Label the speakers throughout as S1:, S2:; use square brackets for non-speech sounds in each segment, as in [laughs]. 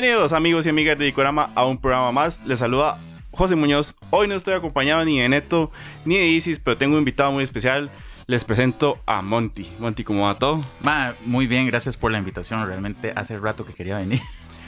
S1: Bienvenidos amigos y amigas de Dicorama a un programa más. Les saluda José Muñoz. Hoy no estoy acompañado ni de Neto ni de Isis, pero tengo un invitado muy especial. Les presento a Monty. Monty, ¿cómo va todo?
S2: Ma, muy bien, gracias por la invitación. Realmente hace rato que quería venir.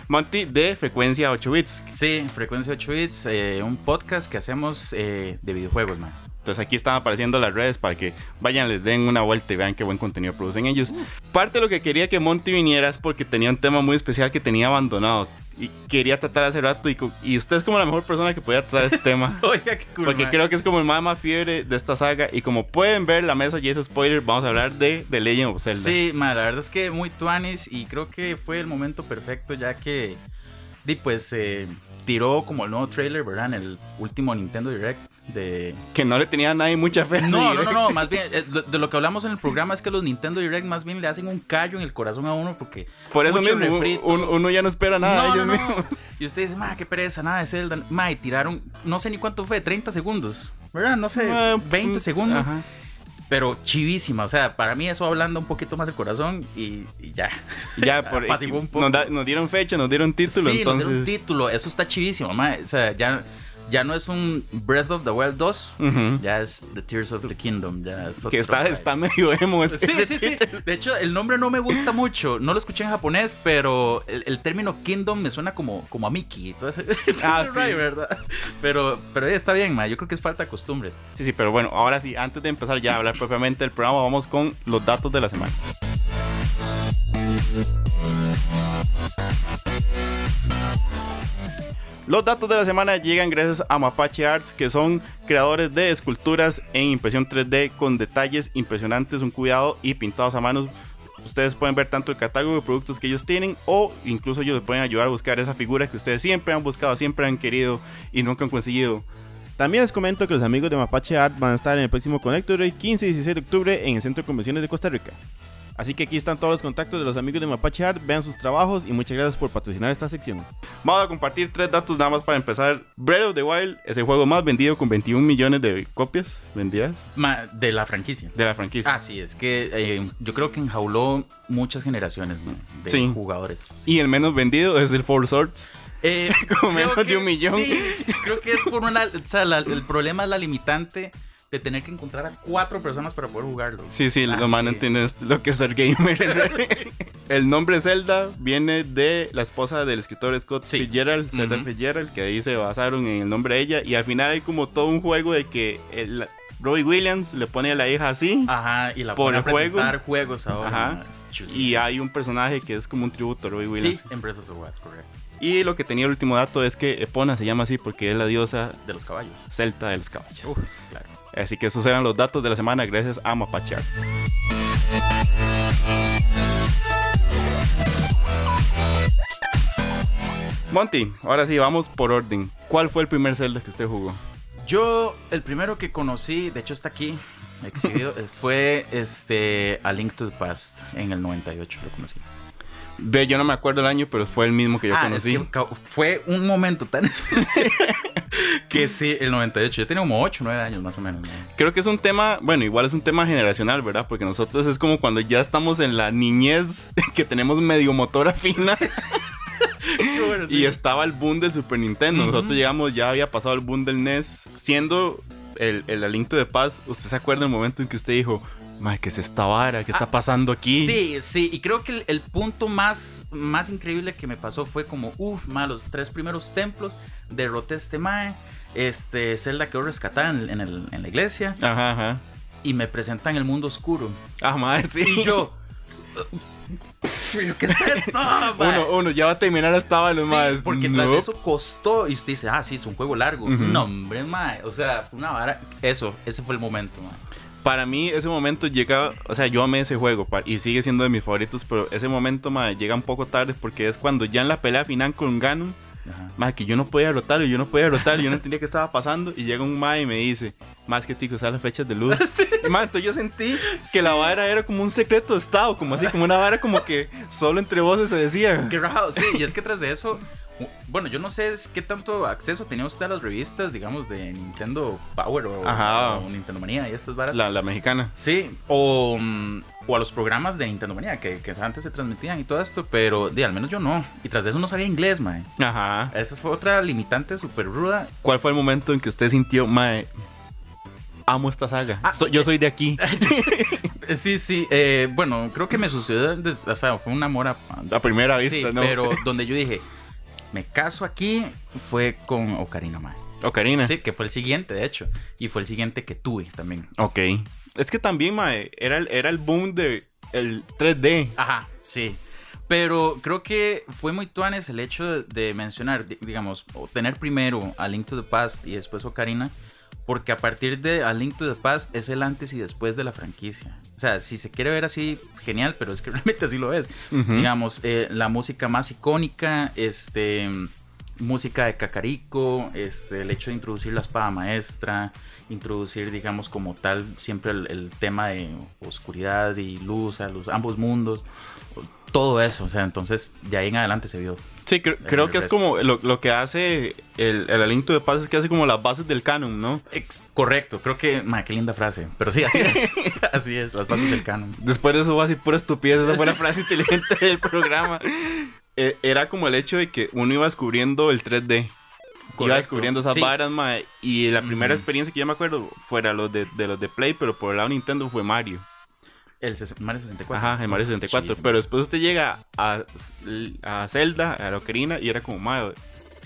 S1: Monty de Frecuencia 8 Bits.
S2: Sí, Frecuencia 8 Bits, eh, un podcast que hacemos eh, de videojuegos, man.
S1: Entonces aquí están apareciendo las redes para que vayan, les den una vuelta y vean qué buen contenido producen ellos. Parte de lo que quería que Monty viniera es porque tenía un tema muy especial que tenía abandonado y quería tratar hace rato y, y usted es como la mejor persona que podía tratar este tema. [laughs]
S2: Oiga, qué cool,
S1: Porque creo que es como el más, más fiebre de esta saga. Y como pueden ver, la mesa y es spoiler. Vamos a hablar de The Legend of Zelda.
S2: Sí, ma, la verdad es que muy tuanis y creo que fue el momento perfecto ya que, di, pues, eh, tiró como el nuevo trailer, ¿verdad? En el último Nintendo Direct de...
S1: Que no le tenía a nadie mucha fe.
S2: No, no, no, no, más bien, eh, de lo que hablamos en el programa es que los Nintendo Direct más bien le hacen un callo en el corazón a uno porque...
S1: Por eso
S2: mucho
S1: mismo,
S2: refrito.
S1: uno ya no espera nada
S2: No,
S1: ellos
S2: no, no.
S1: mismos.
S2: Y usted dice, ma, qué pereza, nada de Zelda. Ma, y tiraron, no sé ni cuánto fue, 30 segundos, ¿verdad? No sé,
S1: Ah,
S2: 20
S1: mm,
S2: segundos.
S1: Ajá.
S2: Pero chivísima, o sea, para mí eso hablando un poquito más del corazón y, y ya.
S1: Ya, [laughs] por,
S2: un poco.
S1: nos, da- nos dieron fecha, nos dieron título.
S2: sí, nos dieron un título, eso está chivísimo, ma. O sea, ya, ya no es un Breath of the Wild 2,
S1: Ujú.
S2: ya es The Tears of the Kingdom, ya es
S1: que
S2: otro
S1: está,
S2: vibe.
S1: está medio emo.
S2: Sí, sí, sí. De hecho, el nombre no me gusta mucho. No lo escuché en japonés, pero el, el término Kingdom me suena como, como a Mickey. [laughs]
S1: Ah, sí.
S2: ride, ¿verdad? Pero, pero está bien, ma. Yo creo que es falta de costumbre.
S1: Sí, sí, pero bueno, ahora sí, antes de empezar ya a hablar propiamente del programa, vamos con los datos de la semana. Los datos de la semana llegan gracias a Mapache Arts, que son creadores de esculturas en impresión 3D con detalles impresionantes, un cuidado y pintados a manos. Ustedes pueden ver tanto el catálogo de productos que ellos tienen o incluso ellos les pueden ayudar a buscar esa figura que ustedes siempre han buscado, siempre han querido y nunca han conseguido.
S3: También les comento que los amigos de Mapache Art van a estar en el próximo Connector Day 15 y 16 de octubre en el Centro de Convenciones de Costa Rica. Así que aquí están todos los contactos de los amigos de Mapache Art, vean sus trabajos y muchas gracias por patrocinar esta sección.
S1: Vamos a compartir tres datos nada más para empezar. Breath of the Wild es el juego más vendido con 21 millones de copias vendidas
S2: Ma, de la franquicia.
S1: de la franquicia.
S2: Ah, sí, es que eh, yo creo que enjauló muchas generaciones de
S1: Sí.
S2: jugadores.
S1: Y el menos vendido es el Four Swords.
S2: Eh, [laughs]
S1: Como
S2: creo
S1: menos de
S2: que
S1: un millón.
S2: Sí, creo que es por una. O sea, la- el problema es la limitante de tener que encontrar a cuatro personas para poder jugarlo.
S1: Sí, sí,
S2: Ah,
S1: los
S2: sí.
S1: entienden lo que es ser gamer. [laughs] El nombre Zelda viene de la esposa del escritor Scott
S2: Sí.
S1: Fitzgerald, Zelda
S2: Ujú.
S1: Fitzgerald, que ahí se basaron en el nombre de ella. Y al final hay como todo un juego de que el, Robbie Williams le pone a la hija así.
S2: Ajá, y la
S1: Por
S2: pone a
S1: juego.
S2: presentar juegos ahora.
S1: Ajá. Y hay un personaje que es como un tributo a Robbie Williams.
S2: Sí, en Breath of the Wild, correcto.
S1: Y lo que tenía el último dato es que Epona se llama así porque es la diosa
S2: De los caballos.
S1: celta de los caballos.
S2: Uf, claro.
S1: Así que esos eran los datos de la semana gracias a Mapache Art. Monty, ahora sí, vamos por orden. ¿Cuál fue el primer Zelda que usted jugó?
S2: Yo, el primero que conocí, de hecho está aquí, exhibido, [laughs] fue este A Link to the Past en el 98, lo conocí.
S1: Ve, yo no me acuerdo el año, pero fue el mismo que yo
S2: ah,
S1: conocí.
S2: es que ca- fue un momento tan [laughs] especial que sí, el 98. Yo tenía como 8, 9 años más o menos. ¿no?
S1: Creo que es un tema, bueno, igual es un tema generacional, ¿verdad? Porque nosotros es como cuando ya estamos en la niñez, [laughs] que tenemos medio motora fina. [laughs] Y estaba el boom del Super Nintendo. Nosotros llegamos, ya había pasado el boom del NES. Siendo el, el Aliento de Paz, ¿usted se acuerda del momento en que usted dijo, ¿qué es esta vara? ¿Qué está
S2: Ah,
S1: pasando aquí?
S2: Sí, sí, y creo que el, el punto más, más increíble que me pasó fue como, uff, los tres primeros templos, derroté a este Mae, este Zelda quedó rescatada en, en el- en la iglesia
S1: Ajá, ajá.
S2: y me presentan el mundo oscuro.
S1: Ah, mae, sí.
S2: Y yo, ¿qué es eso? [laughs]
S1: Uno, uno, ya va a terminar hasta los
S2: Sí,
S1: más.
S2: porque tras de eso costó y usted dice, ah, sí, es un juego largo.
S1: Ujú.
S2: No, hombre, mae, o sea, fue una vara. Eso, ese fue el momento, mae.
S1: Para mí, ese momento llega. O sea, yo amé ese juego y sigue siendo de mis favoritos, pero ese momento, llega un poco tarde porque es cuando ya en la pelea final con Ganon. Más que yo no podía derrotarlo, yo no podía derrotarlo, yo no entendía qué estaba pasando. Y llega un mae y me dice, más que tico, usar las flechas de luz. [laughs] Y mae, entonces yo sentí que la vara era como un secreto de estado, como así, como una vara como que solo entre voces se decía.
S2: Qué raro, sí, y es que tras de eso, Bueno, yo no sé es qué tanto acceso tenía usted a las revistas, digamos, de Nintendo Power o,
S1: Ajá.
S2: o Nintendo Manía y estas varas.
S1: La, la mexicana.
S2: Sí, o, mm, o a los programas de Nintendo Manía que, que antes se transmitían y todo esto, pero de, al menos yo no. Y tras de eso no sabía inglés, mae.
S1: Ajá.
S2: Eso fue otra limitante súper ruda.
S1: ¿Cuál fue el momento en que usted sintió, mae, amo esta saga?
S2: Ah,
S1: So- yo soy de aquí.
S2: Eh, [laughs] Sí, sí. eh, bueno, creo que me sucedió, desde- o sea, fue un amor a,
S1: A primera vista,
S2: Sí,
S1: ¿no?
S2: pero [laughs] donde yo dije, me caso aquí, fue con Ocarina, mae.
S1: Ocarina.
S2: Sí, que fue el siguiente, de hecho. Y fue el siguiente que tuve también.
S1: Ok. Es que también, mae, era, el- era el boom de el 3D.
S2: Ajá, sí. Pero creo que fue muy tuanes el hecho de, de mencionar, di- digamos, o tener primero a Link to the Past y después Ocarina, porque a partir de A Link to the Past es el antes y después de la franquicia. O sea, si se quiere ver así, genial, pero es que [laughs] realmente así lo es. Digamos, eh, la música más icónica, este, música de Cacarico, este, el hecho de introducir la espada maestra, introducir, digamos, como tal, siempre el, el tema de oscuridad y luz a los ambos mundos, todo eso, o sea, entonces de ahí en adelante se vio.
S1: Sí, cre- creo que es como lo, lo que hace el, el Aliento de Paz es que hace como las bases del canon, ¿no?
S2: Ex- correcto, creo que, ma, qué linda frase, pero sí, así es, [laughs] así es, las bases del canon.
S1: Después de eso va así pura estupidez, esa fue la frase inteligente del programa. Eh, era como el hecho de que uno iba descubriendo el 3D. Iba descubriendo esas
S2: sí.
S1: varas, Y la primera experiencia que yo me acuerdo fuera los de, de los de Play, pero por el lado de Nintendo fue Mario.
S2: El Mario 64.
S1: Ajá, el Mario 64.
S2: Chidísimo.
S1: Pero después usted llega a, a Zelda, a la Ocarina, y era como, mae,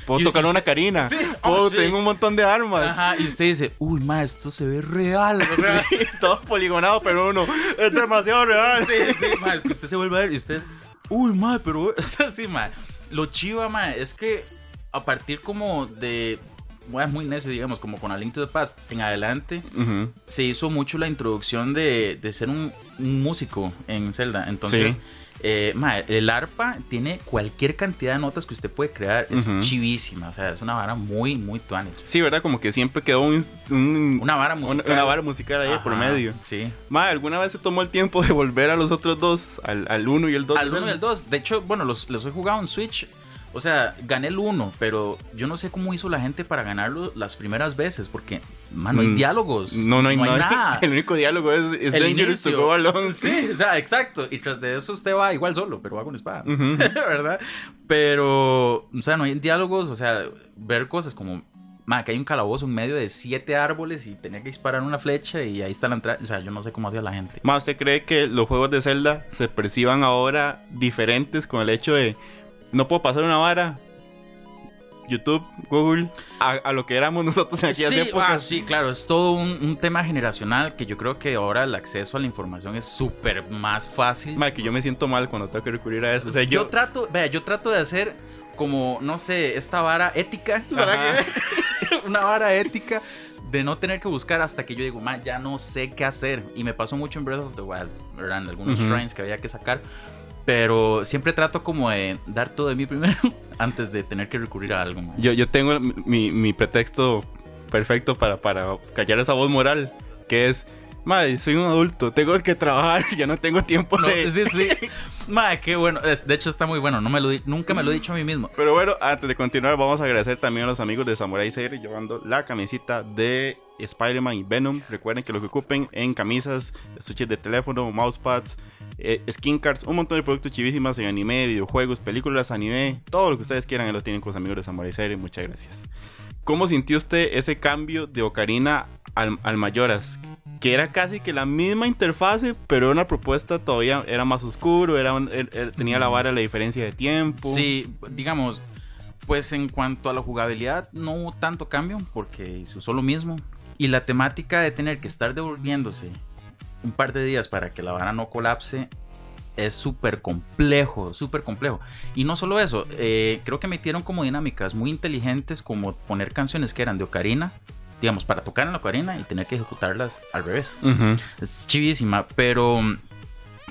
S1: puedo
S2: Y-
S1: tocar
S2: y
S1: una
S2: usted-
S1: carina.
S2: Sí,
S1: Puedo,
S2: oh, sí.
S1: Tengo un montón de armas.
S2: Ajá, y usted dice, uy, ma, esto se ve real. O sea, [laughs]
S1: Sí, todo poligonado, pero uno es demasiado real.
S2: sí, sí, ma, es que usted se vuelve a ver y usted es, uy, ma, pero, [laughs] o sea, sí, ma. Lo chiva, ma, es que a partir como de, bueno, es muy necio, digamos, como con A Link to the Past en adelante, se hizo mucho la introducción de, de ser un, un músico en Zelda. Entonces,
S1: Sí.
S2: eh, ma, el arpa tiene cualquier cantidad de notas que usted puede crear. Es chivísima, o sea, es una vara muy, muy tuanes.
S1: Sí, ¿verdad? Como que siempre quedó un, un-
S2: Una vara musical.
S1: una vara musical ahí por
S2: Ajá,
S1: medio.
S2: Sí.
S1: Ma, ¿alguna vez se tomó el tiempo de volver a los otros dos? Al, al uno y el dos.
S2: Al 1 y el 2. De hecho, bueno, los, los he jugado en Switch. O sea, gané el 1, pero yo no sé cómo hizo la gente para ganarlo las primeras veces, porque, man, no hay
S1: Mm,
S2: diálogos.
S1: No, no hay, nada.
S2: nada. [laughs]
S1: El único diálogo es, es
S2: El
S1: dangerous to
S2: inicio.
S1: go alone.
S2: Sí, o sea, exacto. Y tras de eso usted va igual solo, pero va con espada. [laughs] ¿Verdad? Pero, o sea, no hay diálogos, o sea, ver cosas como, ma, que hay un calabozo en medio de siete árboles y tenía que disparar una flecha y ahí está la entrada. O sea, yo no sé cómo hacía la gente.
S1: Ma, ¿usted cree que los juegos de Zelda se perciban ahora diferentes con el hecho de no puedo pasar una vara? YouTube, Google, a, a lo que éramos [laughs] nosotros en aquellas
S2: Sí,
S1: épocas.
S2: ah, sí, claro, es todo un, un tema generacional que yo creo que ahora el acceso a la información es súper más fácil.
S1: Que yo me siento mal cuando tengo que recurrir a eso. O sea,
S2: yo,
S1: yo,
S2: trato, vea, yo trato de hacer como, no sé, esta vara ética, [laughs] [laughs] una vara ética de no tener que buscar hasta que yo digo, ya no sé qué hacer. Y me pasó mucho en Breath of the Wild, ¿verdad? En algunos
S1: Ujú.
S2: shrines que había que sacar. Pero siempre trato como de dar todo de mí primero [laughs] antes de tener que recurrir a algo.
S1: yo, yo tengo mi, mi pretexto perfecto para, para callar esa voz moral, que es, madre, soy un adulto, tengo que trabajar, [laughs] ya no tengo tiempo
S2: No,
S1: de...
S2: sí, sí. [laughs] Ma, qué bueno. De hecho, está muy bueno. No me lo di- nunca me lo he dicho a mí mismo.
S1: Pero bueno, antes de continuar, vamos a agradecer también a los amigos de Samurai Series llevando la camisita de Spider-Man y Venom. Recuerden que lo que ocupen en camisas, estuches de teléfono, mousepads, eh, skin cards, un montón de productos chivísimas en anime, videojuegos, películas, anime, todo lo que ustedes quieran, ahí lo tienen con los amigos de Samurai Series. Muchas gracias. ¿Cómo sintió usted ese cambio de Ocarina al, al Mayoras? Que era casi que la misma interfase, pero una propuesta todavía era más oscuro, era er- er- tenía la vara la diferencia de tiempo.
S2: Sí, digamos, pues en cuanto a la jugabilidad, no hubo tanto cambio porque se usó lo mismo. Y la temática de tener que estar devolviéndose un par de días para que la vara no colapse es súper complejo, súper complejo. Y no solo eso, eh, creo que metieron como dinámicas muy inteligentes como poner canciones que eran de Ocarina, digamos, para tocar en la Ocarina y tener que ejecutarlas al revés.
S1: Ujú.
S2: Es chivísima, pero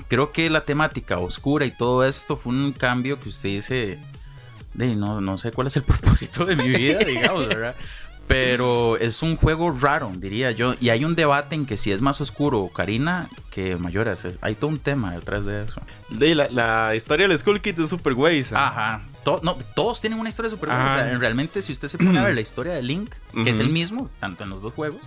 S2: creo que la temática oscura y todo esto fue un cambio que usted dice, de, no, no sé cuál es el [laughs] propósito de mi vida, digamos, ¿verdad? Pero es un juego raro, diría yo. Y hay un debate en que si es más oscuro Ocarina que Mayoras. Hay todo un tema detrás de eso.
S1: De la, la historia del Skull Kid es super güey. ¿sabes?
S2: Ajá. to- no, todos tienen una historia buena.
S1: Ajá.
S2: O sea, realmente, si usted se pone a ver la historia de Link, que es el mismo, tanto en los dos juegos,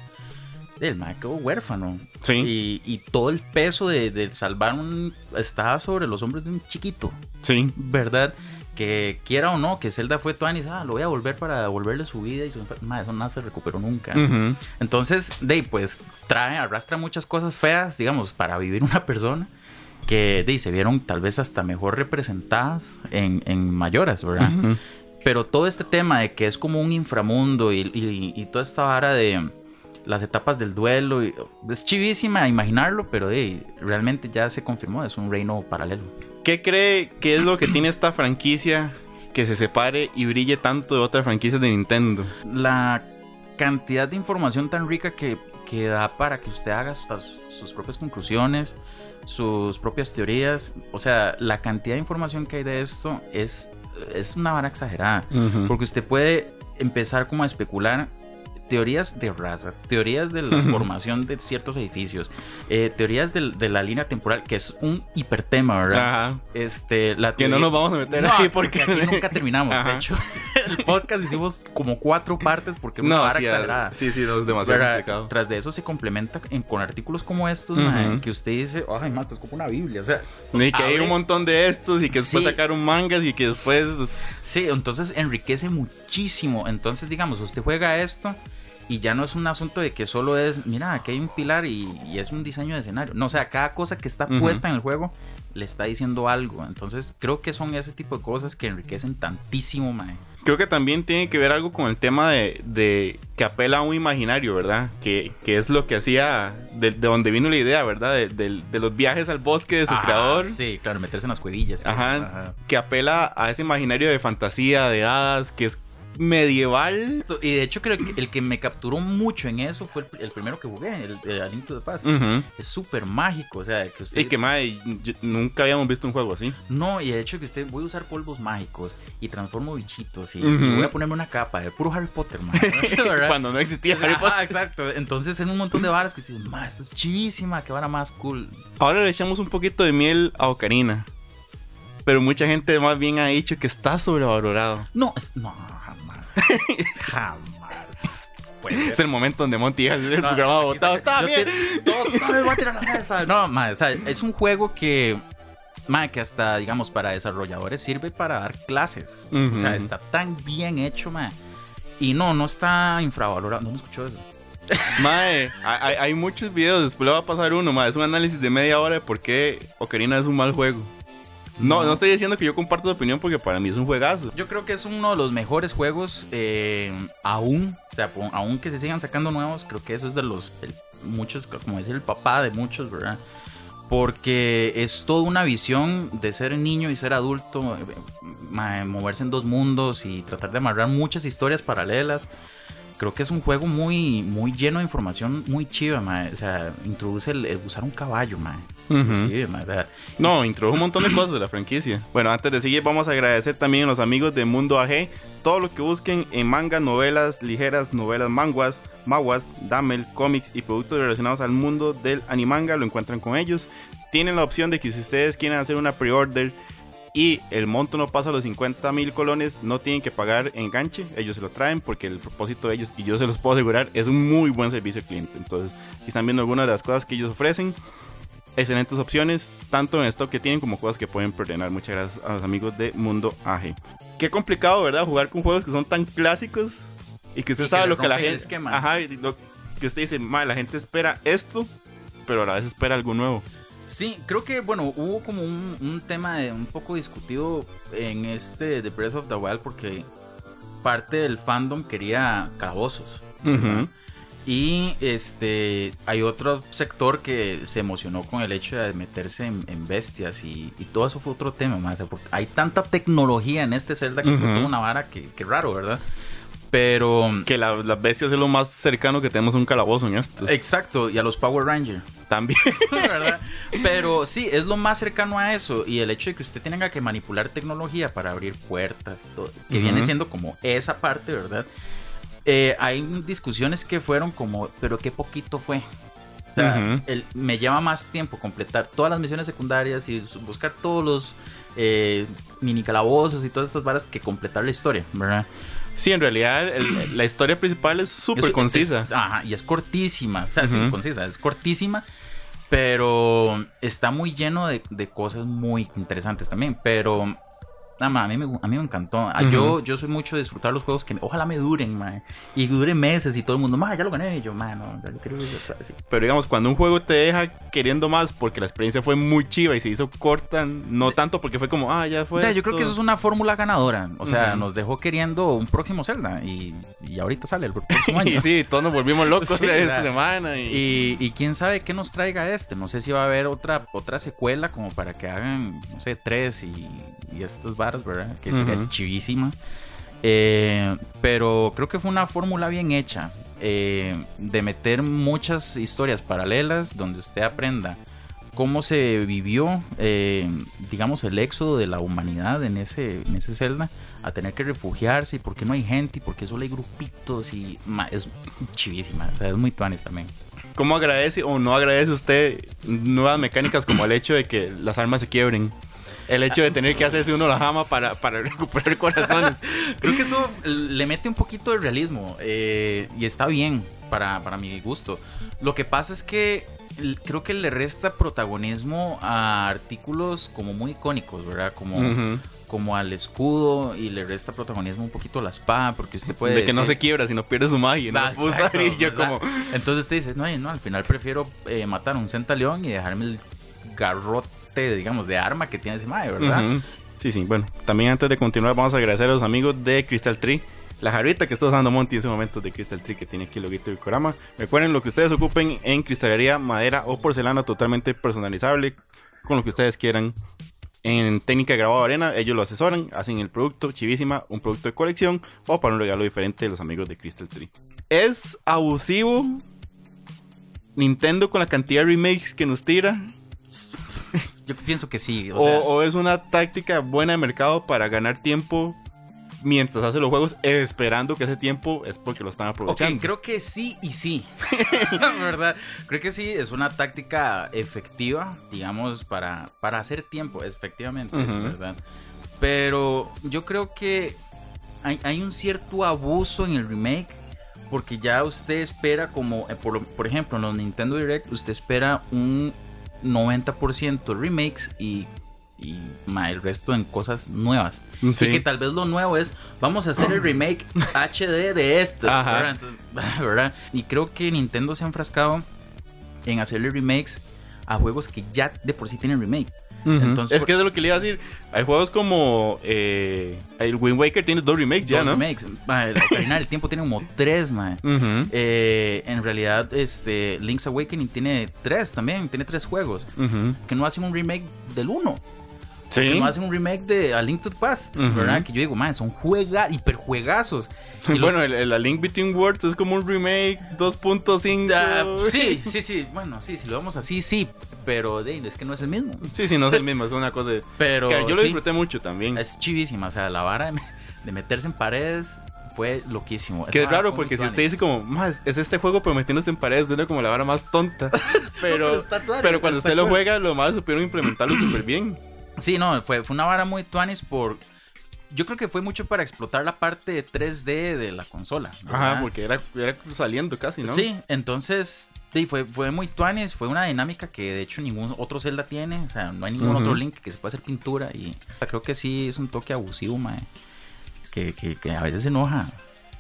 S2: el quedó huérfano.
S1: Sí.
S2: Y, y todo el peso de, de salvar un. estaba sobre los hombros de un chiquito,
S1: Sí.
S2: ¿verdad? Que quiera o no, que Zelda fue Tuanis, ah, lo voy a volver para devolverle su vida y su. Mae, eso nada se recuperó nunca. Entonces, de pues trae, arrastra muchas cosas feas, digamos, para vivir una persona que de, se vieron tal vez hasta mejor representadas en, en mayoras, ¿verdad? Pero todo este tema de que es como un inframundo y, y- y toda esta vara de las etapas del duelo, y- es chivísima imaginarlo, pero de, realmente ya se confirmó, es un reino paralelo.
S1: ¿Qué cree que es lo que tiene esta franquicia que se separe y brille tanto de otras franquicias de Nintendo?
S2: la cantidad de información tan rica que, que da para que usted haga sus, sus propias conclusiones, sus propias teorías. O sea, la cantidad de información que hay de esto es, es una vara exagerada. Porque usted puede empezar como a especular teorías de razas, teorías de la formación de ciertos edificios, eh, teorías de, la línea temporal, que es un hipertema, ¿verdad?
S1: Ajá.
S2: Este, la
S1: Que no nos vamos a meter
S2: no,
S1: ahí
S2: porque
S1: porque...
S2: aquí nunca terminamos.
S1: Ajá.
S2: De hecho, [laughs] el podcast hicimos como cuatro partes porque
S1: No,
S2: vara
S1: sí,
S2: exagerada.
S1: sí, sí, no, es demasiado
S2: ¿Verdad?
S1: complicado.
S2: Tras de eso se complementa en- con artículos como estos, mae, que usted dice, ay, más, es como una Biblia. O sea,
S1: Y que hay un montón de estos y que después
S2: Sí.
S1: sacaron mangas y que después...
S2: Sí, entonces enriquece muchísimo. Entonces, digamos, usted juega esto y ya no es un asunto de que solo es, mira, aquí hay un pilar y, y es un diseño de escenario. No, o sea, cada cosa que está puesta en el juego le está diciendo algo. Entonces, creo que son ese tipo de cosas que enriquecen tantísimo, mae.
S1: Creo que también tiene que ver algo con el tema de, de que apela a un imaginario, ¿verdad? Que, que es lo que hacía, de, de donde vino la idea, ¿verdad? De, de- de los viajes al bosque de su
S2: Ajá,
S1: creador.
S2: Sí, claro, meterse en las cuevillas.
S1: Ajá, que apela a ese imaginario de fantasía, de hadas, que es medieval.
S2: Y de hecho creo que el que me capturó mucho en eso fue el, el primero que jugué, el, el A Link to the Past. Es súper mágico, o sea, que usted...
S1: Y que, madre, yo- nunca habíamos visto un juego así.
S2: No, y de hecho que usted voy a usar polvos mágicos y transformo bichitos y, voy a ponerme una capa de puro Harry Potter, man. [laughs] [laughs]
S1: Cuando no existía Harry Potter.
S2: exacto. Entonces en un montón de varas que usted dice, esto es chivísima, qué vara más cool.
S1: Ahora le echamos un poquito de miel a Ocarina. Pero mucha gente más bien ha dicho que está sobrevalorado.
S2: No, es, no, jamás.
S1: Es el momento donde Monty deja el
S2: No,
S1: programa votado. Está bien.
S2: Todos voy a tirar la mesa. No, ma, o sea, es un juego que, ma, que hasta, digamos, para desarrolladores sirve para dar clases. O sea, está tan bien hecho, ma. Y no, no está infravalorado. No me escuchó eso.
S1: Mae, hay muchos videos, después le va a pasar uno, mae. Es un análisis de media hora de por qué Ocarina es un mal juego. No, no estoy diciendo que yo comparto su opinión porque para mí es un juegazo.
S2: Yo creo que es uno de los mejores juegos eh, aún, o sea, aún que se sigan sacando nuevos, creo que eso es de los, el- muchos, como decir, el papá de muchos, ¿verdad? Porque es toda una visión de ser niño y ser adulto, eh, moverse en dos mundos y tratar de amarrar muchas historias paralelas. Creo que es un juego muy, muy lleno de información muy chiva, ma. O sea, introduce el, el usar un caballo, ma. Inclusive, ma, o sea,
S1: No, introdujo un montón de cosas de la franquicia. Bueno, antes de seguir, vamos a agradecer también a los amigos de Mundo AG. Todo lo que busquen en manga, novelas ligeras, novelas manguas, maguas, damel, cómics y productos relacionados al mundo del animanga lo encuentran con ellos. Tienen la opción de que si ustedes quieren hacer una pre-order y el monto no pasa los 50 mil colones, no tienen que pagar enganche. Ellos se lo traen porque el propósito de ellos, y yo se los puedo asegurar, es un muy buen servicio al cliente. Entonces, están viendo algunas de las cosas que ellos ofrecen excelentes opciones, tanto en stock que tienen como cosas que pueden preordenar. Muchas gracias a los amigos de Mundo AG. Qué complicado, ¿verdad? Jugar con juegos que son tan clásicos y que usted
S2: Y
S1: sabe lo que la gente.
S2: esquema.
S1: Ajá, lo que usted dice, "Ma, la gente espera esto, pero a la vez espera algo nuevo.
S2: Sí, creo que, bueno, hubo como un, un tema de- un poco discutido en este de Breath of the Wild porque parte del fandom quería calabozos. Y este hay otro sector que se emocionó con el hecho de meterse en, en bestias y, y todo eso fue otro tema más. porque hay tanta tecnología en este Zelda que fue toda una vara que, que raro, ¿verdad? Pero
S1: Que la- las bestias es lo más cercano que tenemos a un calabozo en
S2: exacto, y a los Power Rangers.
S1: También. [laughs]
S2: ¿verdad? Pero sí, es lo más cercano a eso. Y el hecho de que usted tenga que manipular tecnología para abrir puertas y todo, que viene siendo como esa parte, ¿verdad? Eh, hay discusiones que fueron como, pero qué poquito fue. O sea, el- me lleva más tiempo completar todas las misiones secundarias y buscar todos los eh, mini calabozos y todas estas varas que completar la historia, ¿verdad?
S1: Sí, en realidad el- [clears throat] la historia principal es súper concisa.
S2: es- ajá, y es cortísima. O sea, sí,
S1: Ujú.
S2: concisa, es cortísima. Pero está muy lleno de, de cosas muy interesantes también. Pero. Nada más, a, mí me, a mí me encantó. Ah,
S1: Ujú.
S2: yo, yo soy mucho de disfrutar los juegos que ojalá me duren, man. Y duren meses y todo el mundo, ma, ya lo gané. Y yo, man, no, ya lo quiero así.
S1: Pero digamos, cuando un juego te deja queriendo más porque la experiencia fue muy chiva y se hizo corta, no tanto porque fue como, ah, ya fue.
S2: O sea, yo creo que eso es una fórmula ganadora. O sea,
S1: Ujú.
S2: nos dejó queriendo un próximo Zelda. Y, y ahorita sale el próximo [laughs] año.
S1: Y sí, todos nos volvimos locos [laughs]
S2: Sí,
S1: esta semana. Y...
S2: Y, y quién sabe qué nos traiga este. No sé si va a haber otra, otra secuela como para que hagan, no sé, tres y, y estas Que sería chivísima. Eh, pero creo que fue una fórmula bien hecha. eh, de meter muchas historias paralelas donde usted aprenda cómo se vivió, eh, digamos, el éxodo de la humanidad en ese, en ese Zelda, a tener que refugiarse y por qué no hay gente y por qué solo hay grupitos y ma, es chivísima, o sea, es muy tuanes también.
S1: ¿Cómo agradece o no agradece usted nuevas mecánicas como el hecho de que las armas se quiebren? El hecho de tener que hacerse uno la jama para, para [laughs] recuperar corazones.
S2: Creo que eso le mete un poquito de realismo eh, y está bien para, para mi gusto. Lo que pasa es que creo que le resta protagonismo a artículos como muy icónicos, ¿verdad? Como, como al escudo y le resta protagonismo un poquito a la espada porque usted puede...
S1: de que no se quiebra, sino pierde su magia. No
S2: Ah, exacto, [laughs]
S1: y yo como...
S2: Entonces usted dice, no, no, al final prefiero eh, matar a un centaleón y dejarme el garrote, digamos, de arma que tiene ese mae, ¿verdad?
S1: Sí, sí, bueno, también antes de continuar vamos a agradecer a los amigos de Crystal Tree. La jarrita que está usando Monty en ese momento de Crystal Tree que tiene aquí el loguito del Corama. Recuerden lo que ustedes ocupen en cristalería, madera o porcelana totalmente personalizable con lo que ustedes quieran. En técnica grabado arena, ellos lo asesoran, hacen el producto chivísima, un producto de colección o para un regalo diferente de los amigos de Crystal Tree. Es abusivo Nintendo con la cantidad de remakes que nos tira.
S2: Yo pienso que sí. O
S1: O,
S2: sea,
S1: o es una táctica buena de mercado para ganar tiempo mientras hace los juegos, esperando que ese tiempo es porque lo están
S2: Ok,
S1: aprovechando.
S2: creo que sí y sí. [laughs] ¿Verdad? Creo que sí, es una táctica efectiva, digamos, para, para hacer tiempo, efectivamente. ¿verdad? Pero yo creo que hay, hay un cierto abuso en el remake. Porque ya usted espera como, eh, por, por ejemplo, en los Nintendo Direct, usted espera un 90% remakes y, y ma, el resto en cosas nuevas.
S1: Sí.
S2: Y que tal vez lo nuevo es, vamos a hacer el remake [laughs] HD de [laughs] ¿verdad? Y creo que Nintendo se ha enfrascado en hacerle remakes a juegos que ya de por sí tienen remake. Entonces,
S1: es que es de lo que le iba a decir. Hay juegos como el Wind Waker tiene dos remakes ya,
S2: Dos
S1: ¿no?
S2: remakes. Ocarina del Tiempo tiene como tres, man. Eh, en realidad, este Link's Awakening tiene tres también, tiene tres juegos. Que no hacen un remake del uno.
S1: Sí.
S2: Que no hacen un remake de A Link to the Past,
S1: Ujú.
S2: ¿verdad? Que yo digo, man, son juega, hiperjuegazos. [laughs] Y los-
S1: Bueno, el, el A Link Between Worlds es como un remake 2.5.
S2: Ah, [laughs] sí, sí, sí. Bueno, sí, si lo vemos así, sí. Pero de, es que no es el mismo.
S1: Sí, sí, no es el [laughs] mismo, es una cosa de...
S2: Pero
S1: que yo lo
S2: sí,
S1: disfruté mucho también.
S2: es chivísima. O sea, la vara de, de meterse en paredes fue loquísimo.
S1: Que es raro porque si usted dice como, más es este juego pero metiéndose en paredes, suena como la vara más tonta. Pero,
S2: pero
S1: pero cuando usted lo juega, lo más supieron implementarlo [clears throat] súper bien.
S2: Sí, no, fue, fue una vara muy tuanis por... Yo creo que fue mucho para explotar la parte de 3D de la consola. ¿verdad?
S1: Ajá, porque era, era saliendo casi, ¿no?
S2: Sí, entonces sí, fue, fue muy tuanis, fue una dinámica que de hecho ningún otro Zelda tiene, o sea, no hay ningún otro Link que se pueda hacer pintura y creo que sí es un toque abusivo, mae, que, que, que a veces se enoja.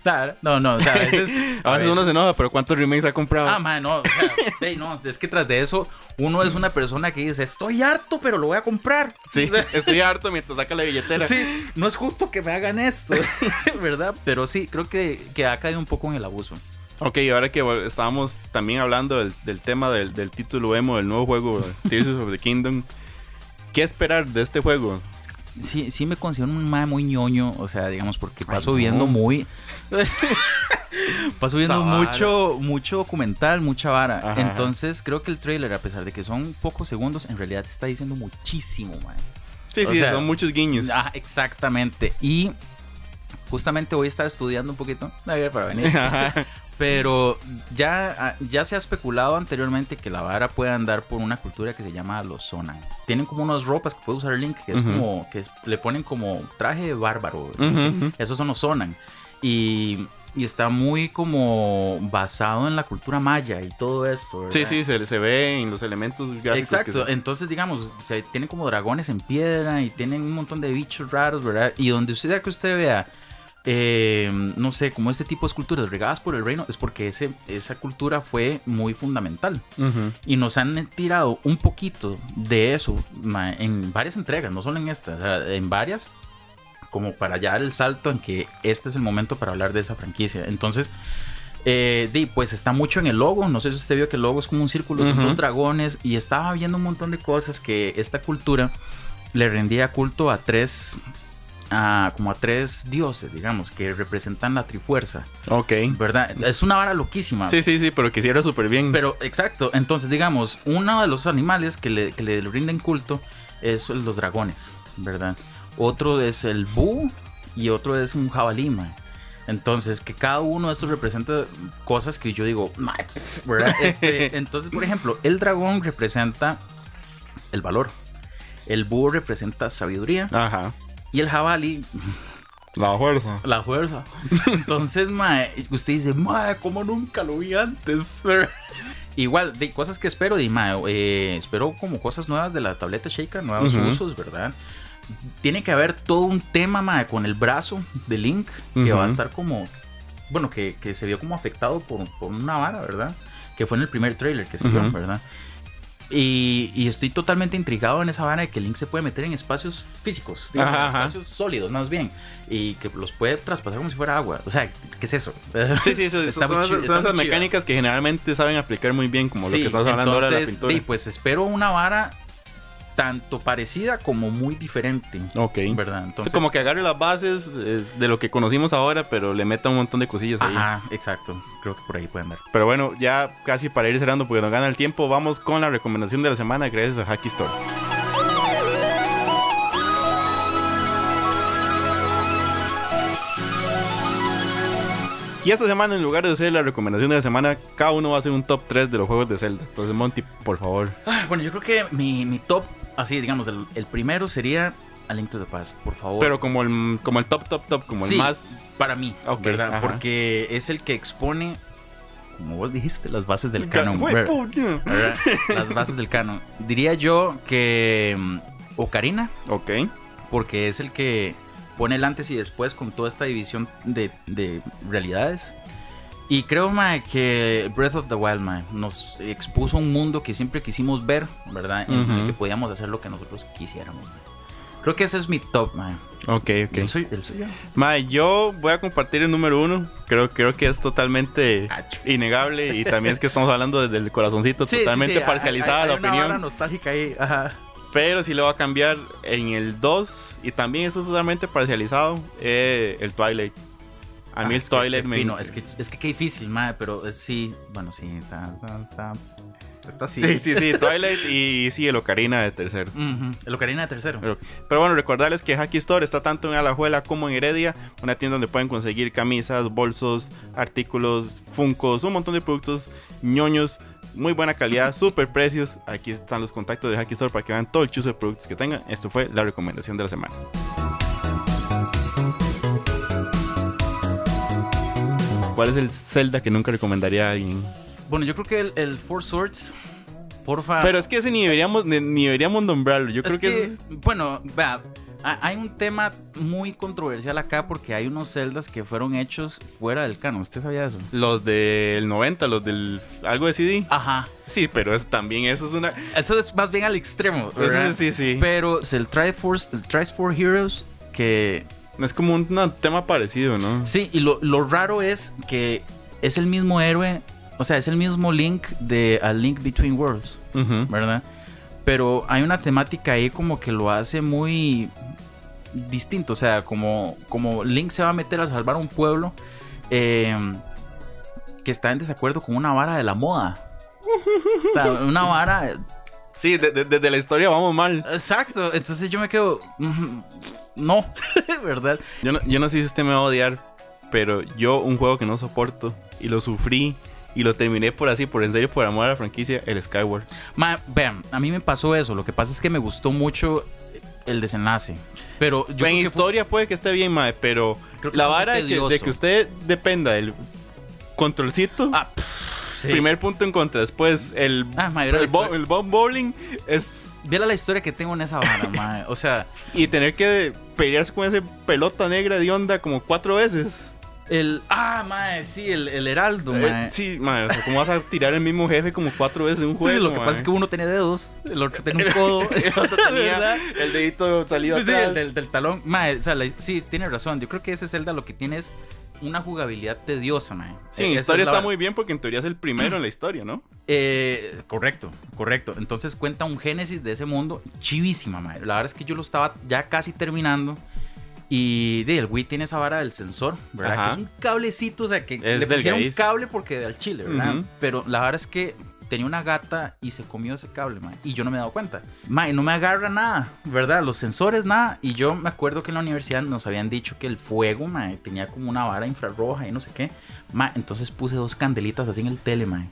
S1: Claro.
S2: No, no, o sea, [laughs] a veces...
S1: A veces uno se enoja, pero ¿cuántos remakes ha comprado?
S2: Ah, mae, no, o sea, [laughs] no, es que tras de eso uno es una persona que dice, estoy harto, pero lo voy a comprar.
S1: sí, [laughs] estoy harto mientras saca la billetera.
S2: Sí, no es justo que me hagan esto, ¿verdad? Pero sí, creo que, que ha caído un poco en el abuso.
S1: Ok, ahora que estábamos también hablando del, del tema del, del título emo del nuevo juego, Tears of the Kingdom, ¿qué esperar de este juego?
S2: Sí, sí me considero un mae muy ñoño, o sea, digamos, porque
S1: Ay,
S2: paso
S1: no.
S2: viendo muy... [laughs]
S1: Esa vara.
S2: mucho, mucho documental, mucha vara.
S1: Ajá,
S2: Entonces, creo que el trailer, a pesar de que son pocos segundos, en realidad te está diciendo muchísimo, mae.
S1: Sí,
S2: O
S1: sí,
S2: sea,
S1: son muchos guiños.
S2: Ah, exactamente. Y Justamente hoy estaba estudiando un poquito para venir. Pero ya, ah, ya se ha especulado anteriormente que la vara puede andar por una cultura que se llama los Sonan. Tienen como unas ropas que puede usar Link, que es como, que es- le ponen como traje de bárbaro.
S3: Ujú.
S2: Esos son los Sonan. Y, y está muy como basado en la cultura maya y todo esto.
S1: Sí,
S2: ¿verdad?
S1: sí, se, se ve en los elementos gráficos. que
S2: Exacto,
S1: se-
S2: entonces digamos, se tienen como dragones en piedra y tienen un montón de bichos raros, ¿verdad? Y donde usted que usted vea, eh, no sé, como este tipo de esculturas regadas por el reino, es porque ese, esa cultura fue muy fundamental.
S3: Ujú.
S2: Y nos han tirado un poquito de eso ma, en varias entregas, no solo en esta, o sea, en varias, como para ya dar el salto en que este es el momento para hablar de esa franquicia. Entonces, eh, di, pues está mucho en el logo. No sé si usted vio que el logo es como un círculo, son dos dragones. Y estaba viendo un montón de cosas que esta cultura le rendía culto a tres. a- como a tres dioses, digamos, que representan la trifuerza,
S3: Ok.
S2: ¿verdad? Es una vara loquísima.
S1: Sí, sí, sí, pero quisiera súper bien.
S2: Pero, exacto. Entonces, digamos, uno de los animales que le, que le rinden culto es los dragones, ¿verdad? Otro es el búho y otro es un jabalí, man. Entonces, que cada uno de estos representa cosas que yo digo. [laughs] Este, entonces, por ejemplo, el dragón representa el valor. El búho representa sabiduría.
S1: Ajá.
S2: Y el jabalí,
S1: La fuerza.
S2: la fuerza. [laughs] Entonces, mae, usted dice, mae, como nunca lo vi antes. [laughs] Igual, de cosas que espero, de mae, eh, espero como cosas nuevas de la tableta Shaker, nuevos usos, ¿verdad? Tiene que haber todo un tema, mae, con el brazo de Link, que va a estar como, bueno, que, que se vio como afectado por, por una vara, ¿verdad? Que fue en el primer trailer que se vio,
S3: Ujú.
S2: ¿verdad? Y, y estoy totalmente intrigado en esa vara de que Link se puede meter en espacios físicos, digamos,
S3: Ajá,
S2: espacios sólidos más bien, y que los puede traspasar como si fuera agua. O sea, ¿qué es eso? [laughs]
S1: Sí, sí, eso-
S2: Está
S1: son,
S2: muy
S1: son
S2: está
S1: esas mecánicas que generalmente saben aplicar muy bien, como lo
S2: Sí,
S1: que estamos hablando ahora de la
S2: entonces,
S1: pintura.
S2: di, pues espero una vara tanto parecida como muy diferente,
S1: ok.
S2: ¿verdad?
S1: Es
S2: Entonces,
S1: como que agarre las bases de lo que conocimos ahora, pero le meta un montón de cosillas ahí.
S2: Ajá, exacto. Creo que por ahí pueden dar.
S1: Pero bueno, ya casi para ir cerrando porque nos gana el tiempo, vamos con la recomendación de la semana gracias a Hacky Store. Y esta semana, en lugar de hacer la recomendación de la semana, cada uno va a hacer un top 3 de los juegos de Zelda. Entonces, Monty, por favor.
S2: Ah, bueno, yo creo que mi, mi top, así digamos, el, el primero sería A Link to the Past, por favor.
S1: Pero como el, como el top, top, top, como
S2: Sí,
S1: el más.
S2: para mí, ¿verdad?
S1: ajá.
S2: Porque es el que expone, como vos dijiste, las bases del canon.
S1: Güey,
S2: ¿ver-
S1: puño.
S2: ¿verdad? Las bases del canon. Diría yo que mm, Ocarina,
S1: Ok.
S2: porque es el que pone el antes y después con toda esta división de, de realidades. Y creo mae, que Breath of the Wild mae, nos expuso un mundo que siempre quisimos ver, ¿verdad? En el
S1: Ujú.
S2: que podíamos hacer lo que nosotros quisiéramos. mae. Creo que ese es mi top, mae.
S1: Ok, ok.
S2: El suyo- el suyo.
S1: Mae, yo voy a compartir el número uno. Creo, creo que es totalmente
S2: Acho.
S1: innegable. Y también es que estamos hablando desde el corazoncito, [laughs]
S2: Sí, sí,
S1: totalmente
S2: sí, hay-
S1: parcializada
S2: hay-
S1: la
S2: hay una
S1: opinión.
S2: vara nostálgica ahí. Ajá.
S1: Pero sí lo va a cambiar en el 2. Y también eso es totalmente parcializado. eh, el Twilight. A mí
S2: Ah,
S1: el
S2: es que,
S1: Twilight
S2: qué
S1: me.
S2: fino, es que es que qué difícil, mae, pero eh, sí, bueno, sí, está, está, está, así.
S1: Sí, sí, sí, Twilight y sí, el Ocarina de tercero.
S2: Ujú, El Ocarina de tercero.
S1: Pero, pero bueno, recordarles que Hacky Store está tanto en Alajuela como en Heredia, una tienda donde pueden conseguir camisas, bolsos, artículos, funcos, un montón de productos ñoños, muy buena calidad, [laughs] super precios. Aquí están los contactos de Hacky Store para que vean todo el chuzo de productos que tengan. Esto fue la recomendación de la semana. ¿Cuál es el Zelda que nunca recomendaría a alguien?
S2: Bueno, yo creo que el, el Four Swords, porfa.
S1: Pero es que ese ni deberíamos, ni, deberíamos nombrarlo. Yo
S2: es
S1: creo que, es-
S2: bueno, vea, ha- hay un tema muy controversial acá porque hay unos celdas que fueron hechos fuera del canon. ¿Usted sabía eso?
S1: los del 90, los del algo de CD.
S2: Ajá.
S1: Sí, pero eso también eso es una
S2: Eso es más bien al extremo.
S1: eso
S2: ¿verdad?
S1: sí, sí.
S2: Pero el Triforce, el Triforce Heroes, que
S1: Es como un no, tema parecido, ¿no?
S2: Sí, y lo, lo raro es que es el mismo héroe, o sea, es el mismo Link de A Link Between Worlds. ¿verdad? Pero hay una temática ahí como que lo hace muy distinto, o sea, como, como Link se va a meter a salvar un pueblo eh, que está en desacuerdo con una vara de la moda. O sea, una vara...
S1: Sí, de- de- desde la historia vamos mal.
S2: Exacto, entonces yo me quedo... no, [laughs] ¿verdad?
S1: Yo no, yo no sé si usted me va a odiar, pero yo un juego que no soporto y lo sufrí y lo terminé por así, por en serio, por amor a la franquicia, el Skyward.
S2: Ma, vean, a mí me pasó eso. Lo que pasa es que me gustó mucho el desenlace. Pero yo
S1: en
S2: que fue-
S1: historia puede que esté bien, mae, pero la vara de que,
S2: tedioso.
S1: de que usted dependa del controlcito,
S2: Ah, pff, sí.
S1: primer punto en contra. Después, el,
S2: Ah,
S1: el, bo-
S2: historia.
S1: el bomb bowling es.
S2: Viera la historia que tengo en esa vara, mae. O sea,
S1: Y tener que pelearse con ese pelota negra de onda como cuatro veces.
S2: el. Ah, mae, sí, el, el heraldo,
S1: Eh,
S2: mae.
S1: sí, mae, o sea, ¿cómo vas a tirar el mismo jefe como cuatro veces en un
S2: Sí,
S1: juego?
S2: lo que pasa es que uno tenía dedos, el otro tenía un codo. [laughs]
S1: el otro [laughs] tenía el dedito salido
S2: Sí, sí,
S1: atrás.
S2: el del, del talón. Mae, o sea, la- sí, tiene razón. Yo creo que ese Zelda lo que tiene es una jugabilidad tediosa, mae.
S1: Sí,
S2: Eh,
S1: en
S2: esa
S1: historia
S2: es
S1: está muy bien porque en teoría es el primero en la [clears throat] historia, ¿no?
S2: Eh, correcto, correcto. Entonces cuenta un génesis de ese mundo chivísima, mae. La verdad es que yo lo estaba ya casi terminando. Y de, el Wii tiene esa vara del sensor, ¿verdad?
S1: Ajá.
S2: Que es un cablecito, o sea, que
S1: Es
S2: le pusieron un cable porque al chile, ¿verdad? Pero la verdad es que tenía una gata y se comió ese cable, mae. Y yo no me he dado cuenta. Mae, no me agarra nada, ¿verdad? Los sensores, nada. Y yo me acuerdo que en la universidad nos habían dicho que el fuego, mae, tenía como una vara infrarroja y no sé qué. Mae, entonces puse dos candelitas así en el tele, mae.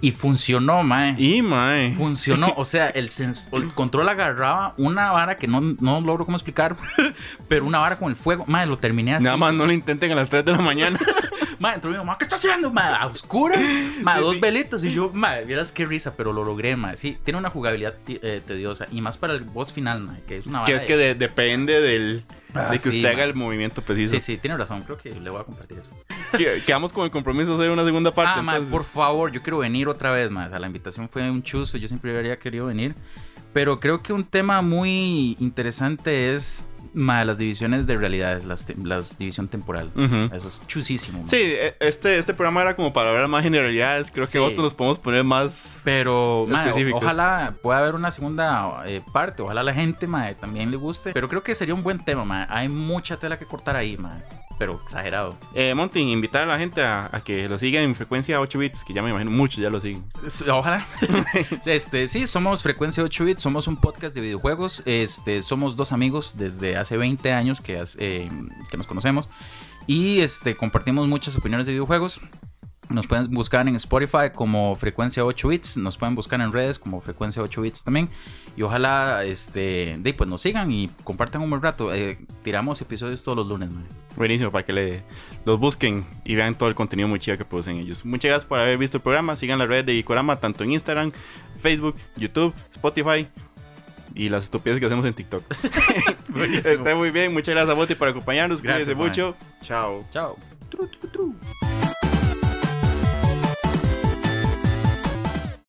S2: Y funcionó, mae.
S1: Y, mae.
S2: Funcionó, o sea, el, [laughs] el control agarraba una vara que no, no logro cómo explicar, [laughs] pero una vara con el fuego. Madre, lo terminé así.
S1: Nada más no lo intenten a las 3 de la mañana. [laughs]
S2: Madre, entró mi mamá, ¿qué está haciendo? Madre, a oscuras, madre,
S1: Sí,
S2: dos
S1: sí.
S2: velitas. Y yo, madre, vieras qué risa, pero lo logré, madre. Sí, tiene una jugabilidad eh, tediosa. Y más para el boss final, madre, que es una
S1: que es
S2: de-
S1: que de- depende del,
S2: Ah,
S1: de que
S2: sí,
S1: usted haga el movimiento preciso.
S2: Sí, sí, tiene razón. Creo que le voy a compartir eso.
S1: Que- Quedamos con el compromiso de hacer una segunda parte.
S2: ah, madre, por favor, yo quiero venir otra vez, madre. O sea, la invitación fue un chuzo. Yo siempre habría querido venir. Pero creo que un tema muy interesante es madre, las divisiones de realidades, las, te- las división temporal.
S1: Ujú.
S2: Eso es chusísimo. madre.
S1: Sí, e- este, este programa era como para hablar más generalidades. Creo
S2: Sí.
S1: que otros nos podemos poner más.
S2: Pero, ojalá pueda haber una segunda eh, parte. Ojalá la gente mae, también le guste. Pero creo que sería un buen tema. mae. Hay mucha tela que cortar ahí, mae, pero exagerado.
S1: Eh, Monty, invitar a la gente a, a que lo siga en frecuencia 8 bits, que ya me imagino muchos ya lo siguen.
S2: Ojalá. [laughs] este, sí, somos Frecuencia 8 Bits, somos un podcast de videojuegos. Este, somos dos amigos desde hace 20 años que, eh, que nos conocemos. Y este, compartimos muchas opiniones de videojuegos. Nos pueden buscar en Spotify como Frecuencia 8 Bits. Nos pueden buscar en redes como Frecuencia 8 Bits también. Y ojalá este, de, pues nos sigan y compartan un buen rato. Eh, tiramos episodios todos los lunes, man.
S1: Buenísimo, para que le, los busquen y vean todo el contenido muy chido que producen ellos. Muchas gracias por haber visto el programa. Sigan las redes de Ikorama, tanto en Instagram, Facebook, YouTube, Spotify y las estupideces que hacemos en TikTok. [laughs] Está muy bien. Muchas gracias a Monty por acompañarnos.
S2: Gracias,
S1: Cuídense mucho. Chao.
S2: Chao.